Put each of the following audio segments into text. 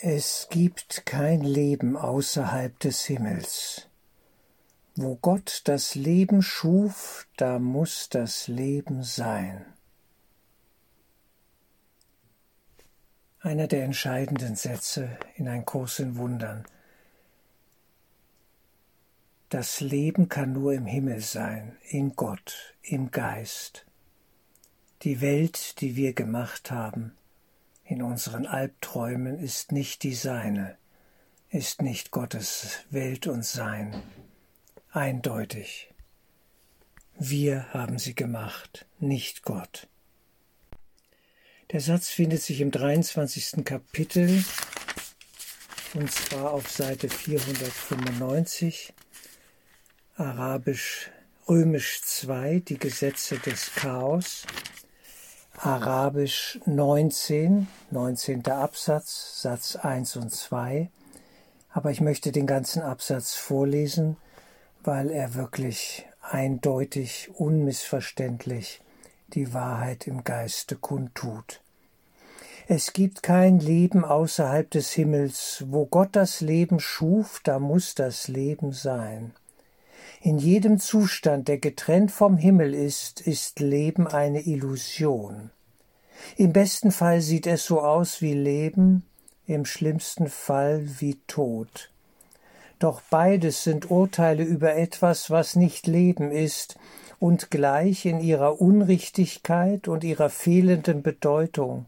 Es gibt kein Leben außerhalb des Himmels. Wo Gott das Leben schuf, da muss das Leben sein. Einer der entscheidenden Sätze in ein Kurs in Wundern. Das Leben kann nur im Himmel sein, in Gott, im Geist. Die Welt, die wir gemacht haben, in unseren Albträumen ist nicht die seine, ist nicht Gottes Welt und Sein. Eindeutig. Wir haben sie gemacht, nicht Gott. Der Satz findet sich im 23. Kapitel und zwar auf Seite 495, Arabisch Römisch 2, die Gesetze des Chaos, Arabisch 19, 19. Absatz, Satz 1 und 2. Aber ich möchte den ganzen Absatz vorlesen, weil er wirklich eindeutig, unmissverständlich die Wahrheit im Geiste kundtut. Es gibt kein Leben außerhalb des Himmels. Wo Gott das Leben schuf, da muss das Leben sein. In jedem Zustand, der getrennt vom Himmel ist, ist Leben eine Illusion. Im besten Fall sieht es so aus wie Leben, im schlimmsten Fall wie Tod. Doch beides sind Urteile über etwas, was nicht Leben ist und gleich in ihrer Unrichtigkeit und ihrer fehlenden Bedeutung.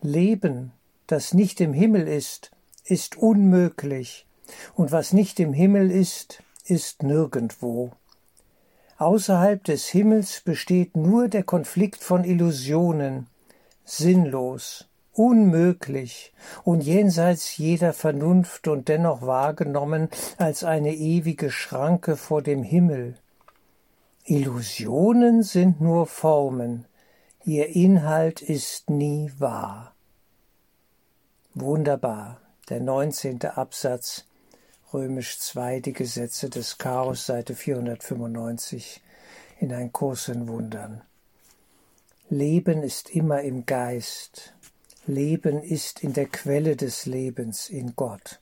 Leben, das nicht im Himmel ist, ist unmöglich, und was nicht im Himmel ist, ist nirgendwo. Außerhalb des Himmels besteht nur der Konflikt von Illusionen, sinnlos, unmöglich und jenseits jeder Vernunft und dennoch wahrgenommen als eine ewige Schranke vor dem Himmel. Illusionen sind nur Formen, ihr Inhalt ist nie wahr. Wunderbar, der neunzehnte Absatz Römisch 2, die Gesetze des Chaos, Seite 495, in ein Kurs in Wundern. Leben ist immer im Geist. Leben ist in der Quelle des Lebens, in Gott.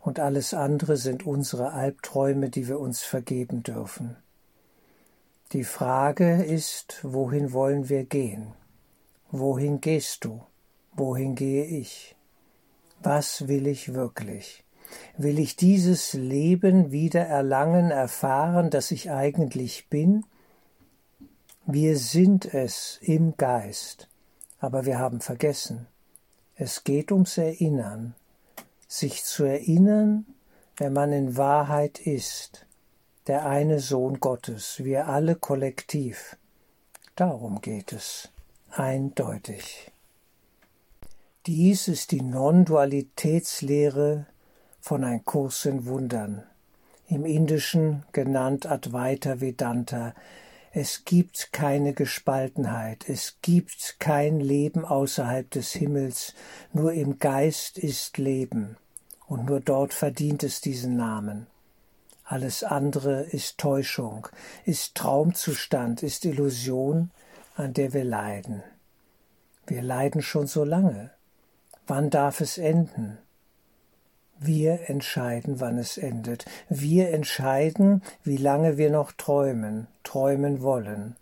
Und alles andere sind unsere Albträume, die wir uns vergeben dürfen. Die Frage ist, wohin wollen wir gehen? Wohin gehst du? Wohin gehe ich? Was will ich wirklich? Will ich dieses Leben wieder erlangen, erfahren, das ich eigentlich bin? Wir sind es im Geist, aber wir haben vergessen. Es geht ums Erinnern, sich zu erinnern, wer man in Wahrheit ist, der eine Sohn Gottes, wir alle kollektiv. Darum geht es, eindeutig. Dies ist die Non-Dualitätslehre von Ein Kurs in Wundern, im Indischen genannt Advaita Vedanta. Es gibt keine Gespaltenheit, es gibt kein Leben außerhalb des Himmels, nur im Geist ist Leben, und nur dort verdient es diesen Namen. Alles andere ist Täuschung, ist Traumzustand, ist Illusion, an der wir leiden. Wir leiden schon so lange. Wann darf es enden? Wir entscheiden, wann es endet. Wir entscheiden, wie lange wir noch träumen, träumen wollen.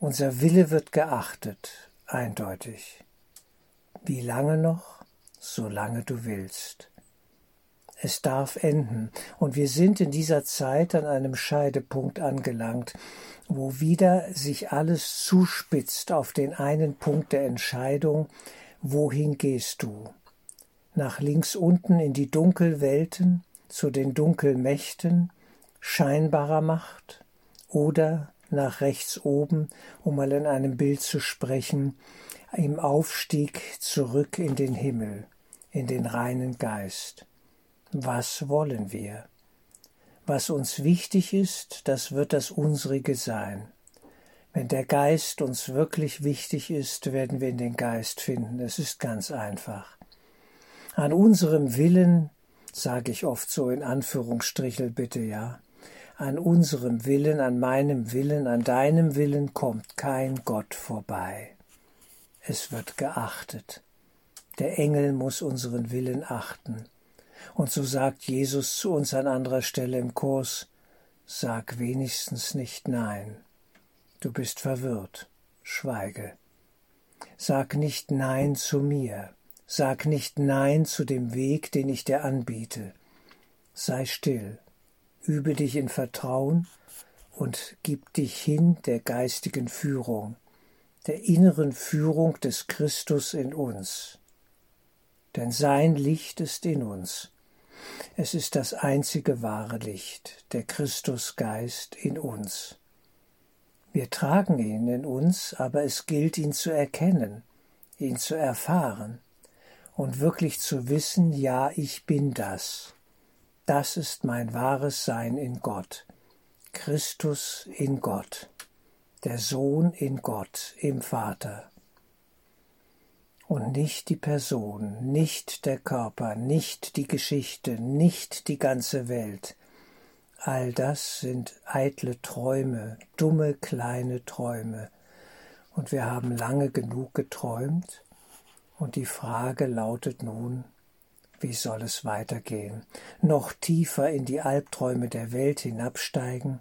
Unser Wille wird geachtet, eindeutig. Wie lange noch? Solange du willst. Es darf enden, und wir sind in dieser Zeit an einem Scheidepunkt angelangt, wo wieder sich alles zuspitzt auf den einen Punkt der Entscheidung, wohin gehst du? Nach links unten in die Dunkelwelten, zu den Dunkelmächten, scheinbarer Macht, oder nach rechts oben, um mal in einem Bild zu sprechen, im Aufstieg zurück in den Himmel, in den reinen Geist. Was wollen wir? Was uns wichtig ist, das wird das unsrige sein. Wenn der Geist uns wirklich wichtig ist, werden wir in den Geist finden. Es ist ganz einfach. An unserem Willen, sage ich oft so in Anführungsstrichel bitte, ja, an unserem Willen, an meinem Willen, an deinem Willen kommt kein Gott vorbei. Es wird geachtet. Der Engel muss unseren Willen achten. Und so sagt Jesus zu uns an anderer Stelle im Kurs, sag wenigstens nicht Nein. Du bist verwirrt, schweige. Sag nicht Nein zu mir, sag nicht Nein zu dem Weg, den ich dir anbiete. Sei still, übe dich in Vertrauen und gib dich hin der geistigen Führung, der inneren Führung des Christus in uns. Denn sein Licht ist in uns. Es ist das einzige wahre Licht, der Christusgeist in uns. Wir tragen ihn in uns, aber es gilt ihn zu erkennen, ihn zu erfahren und wirklich zu wissen, ja, ich bin das. Das ist mein wahres Sein in Gott. Christus in Gott, der Sohn in Gott, im Vater. Und nicht die Person, nicht der Körper, nicht die Geschichte, nicht die ganze Welt. All das sind eitle Träume, dumme kleine Träume. Und wir haben lange genug geträumt, und die Frage lautet nun, wie soll es weitergehen? Noch tiefer in die Albträume der Welt hinabsteigen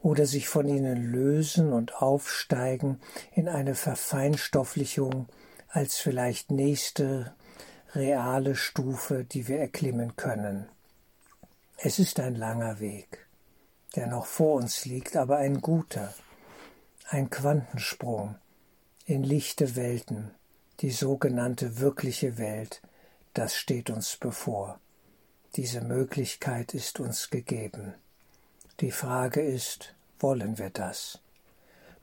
oder sich von ihnen lösen und aufsteigen in eine Verfeinstofflichung als vielleicht nächste reale Stufe, die wir erklimmen können. Es ist ein langer Weg, der noch vor uns liegt, aber ein guter, ein Quantensprung in lichte Welten, die sogenannte wirkliche Welt, das steht uns bevor. Diese Möglichkeit ist uns gegeben. Die Frage ist, wollen wir das?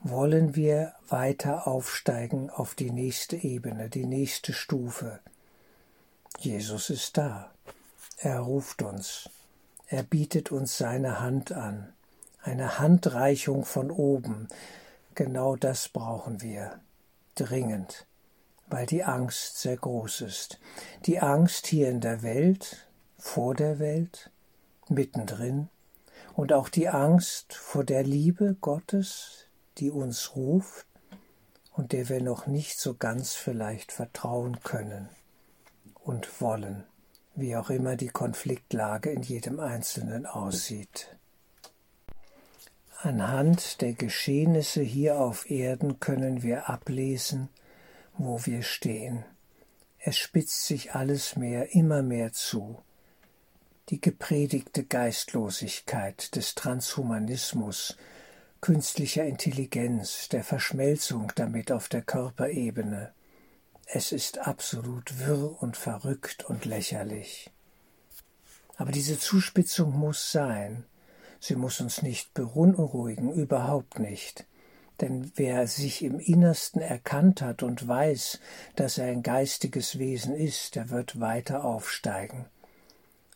Wollen wir weiter aufsteigen auf die nächste Ebene, die nächste Stufe? Jesus ist da. Er ruft uns. Er bietet uns seine Hand an. Eine Handreichung von oben. Genau das brauchen wir. Dringend weil die Angst sehr groß ist. Die Angst hier in der Welt, vor der Welt, mittendrin und auch die Angst vor der Liebe Gottes, die uns ruft und der wir noch nicht so ganz vielleicht vertrauen können und wollen, wie auch immer die Konfliktlage in jedem Einzelnen aussieht. Anhand der Geschehnisse hier auf Erden können wir ablesen, wo wir stehen. Es spitzt sich alles mehr, immer mehr zu. Die gepredigte Geistlosigkeit des Transhumanismus, künstlicher Intelligenz, der Verschmelzung damit auf der Körperebene. Es ist absolut wirr und verrückt und lächerlich. Aber diese Zuspitzung muss sein. Sie muss uns nicht beunruhigen, überhaupt nicht. Denn wer sich im Innersten erkannt hat und weiß, dass er ein geistiges Wesen ist, der wird weiter aufsteigen.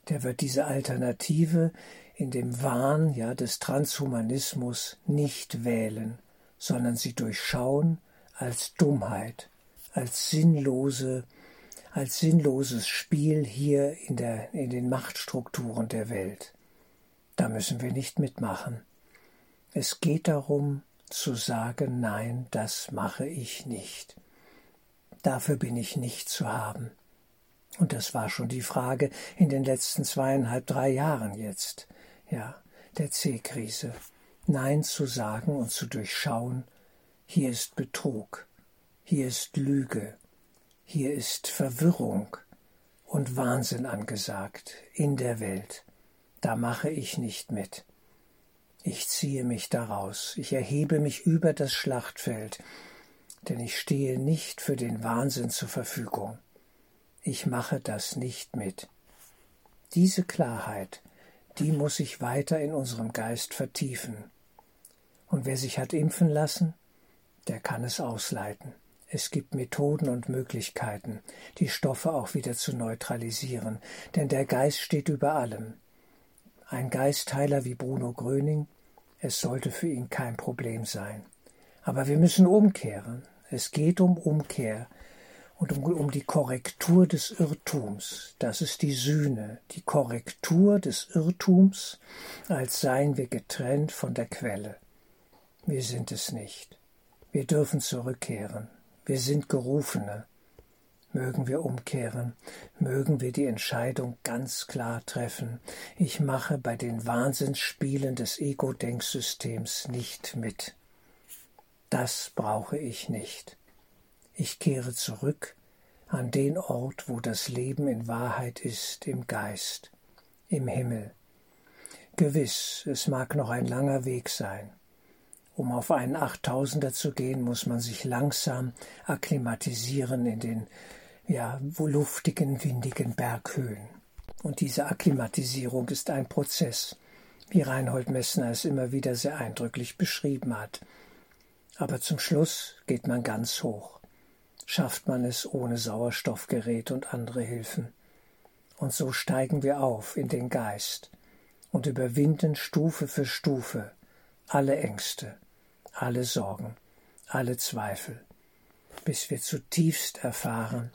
Der wird diese Alternative in dem Wahn ja, des Transhumanismus nicht wählen, sondern sie durchschauen als Dummheit, als sinnlose, als sinnloses Spiel hier in, der, in den Machtstrukturen der Welt. Da müssen wir nicht mitmachen. Es geht darum, zu sagen, nein, das mache ich nicht. Dafür bin ich nicht zu haben. Und das war schon die Frage in den letzten zweieinhalb, drei Jahren jetzt, ja, der C-Krise. Nein zu sagen und zu durchschauen, hier ist Betrug, hier ist Lüge, hier ist Verwirrung und Wahnsinn angesagt in der Welt. Da mache ich nicht mit. Ich ziehe mich daraus, ich erhebe mich über das Schlachtfeld, denn ich stehe nicht für den Wahnsinn zur Verfügung. Ich mache das nicht mit. Diese Klarheit, die muss sich weiter in unserem Geist vertiefen. Und wer sich hat impfen lassen, der kann es ausleiten. Es gibt Methoden und Möglichkeiten, die Stoffe auch wieder zu neutralisieren, denn der Geist steht über allem. Ein Geistheiler wie Bruno Gröning, es sollte für ihn kein Problem sein. Aber wir müssen umkehren. Es geht um Umkehr und um, um die Korrektur des Irrtums. Das ist die Sühne, die Korrektur des Irrtums, als seien wir getrennt von der Quelle. Wir sind es nicht. Wir dürfen zurückkehren. Wir sind Gerufene. Mögen wir umkehren, mögen wir die Entscheidung ganz klar treffen. Ich mache bei den Wahnsinnsspielen des Ego-Denksystems nicht mit. Das brauche ich nicht. Ich kehre zurück an den Ort, wo das Leben in Wahrheit ist, im Geist, im Himmel. Gewiss, es mag noch ein langer Weg sein. Um auf einen Achttausender zu gehen, muss man sich langsam akklimatisieren in den ja, luftigen, windigen Berghöhen. Und diese Akklimatisierung ist ein Prozess, wie Reinhold Messner es immer wieder sehr eindrücklich beschrieben hat. Aber zum Schluss geht man ganz hoch. Schafft man es ohne Sauerstoffgerät und andere Hilfen. Und so steigen wir auf in den Geist und überwinden Stufe für Stufe alle Ängste, alle Sorgen, alle Zweifel, bis wir zutiefst erfahren,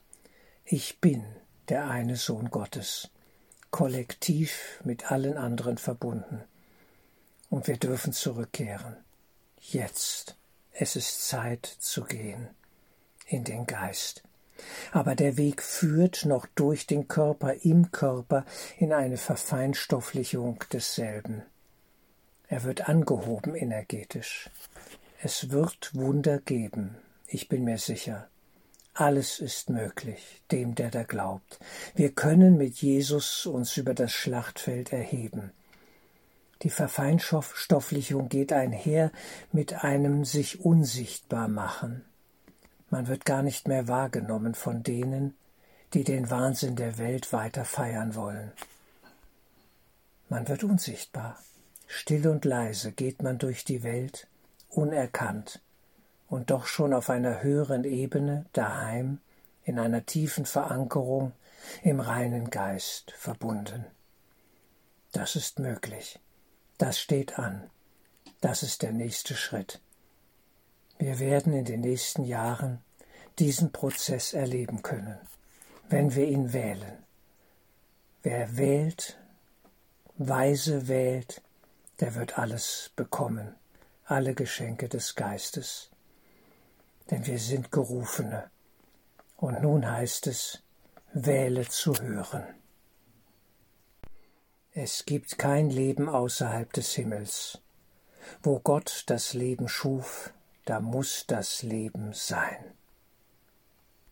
ich bin der eine Sohn Gottes, kollektiv mit allen anderen verbunden. Und wir dürfen zurückkehren. Jetzt. Es ist Zeit zu gehen. In den Geist. Aber der Weg führt noch durch den Körper im Körper in eine Verfeinstofflichung desselben. Er wird angehoben energetisch. Es wird Wunder geben, ich bin mir sicher. Alles ist möglich, dem, der da glaubt. Wir können mit Jesus uns über das Schlachtfeld erheben. Die Verfeinstofflichung geht einher mit einem sich unsichtbar machen. Man wird gar nicht mehr wahrgenommen von denen, die den Wahnsinn der Welt weiter feiern wollen. Man wird unsichtbar. Still und leise geht man durch die Welt, unerkannt, und doch schon auf einer höheren Ebene, daheim, in einer tiefen Verankerung, im reinen Geist verbunden. Das ist möglich. Das steht an. Das ist der nächste Schritt. Wir werden in den nächsten Jahren diesen Prozess erleben können, wenn wir ihn wählen. Wer wählt, weise wählt, der wird alles bekommen, alle Geschenke des Geistes denn wir sind Gerufene. Und nun heißt es, wähle zu hören. Es gibt kein Leben außerhalb des Himmels. Wo Gott das Leben schuf, da muss das Leben sein.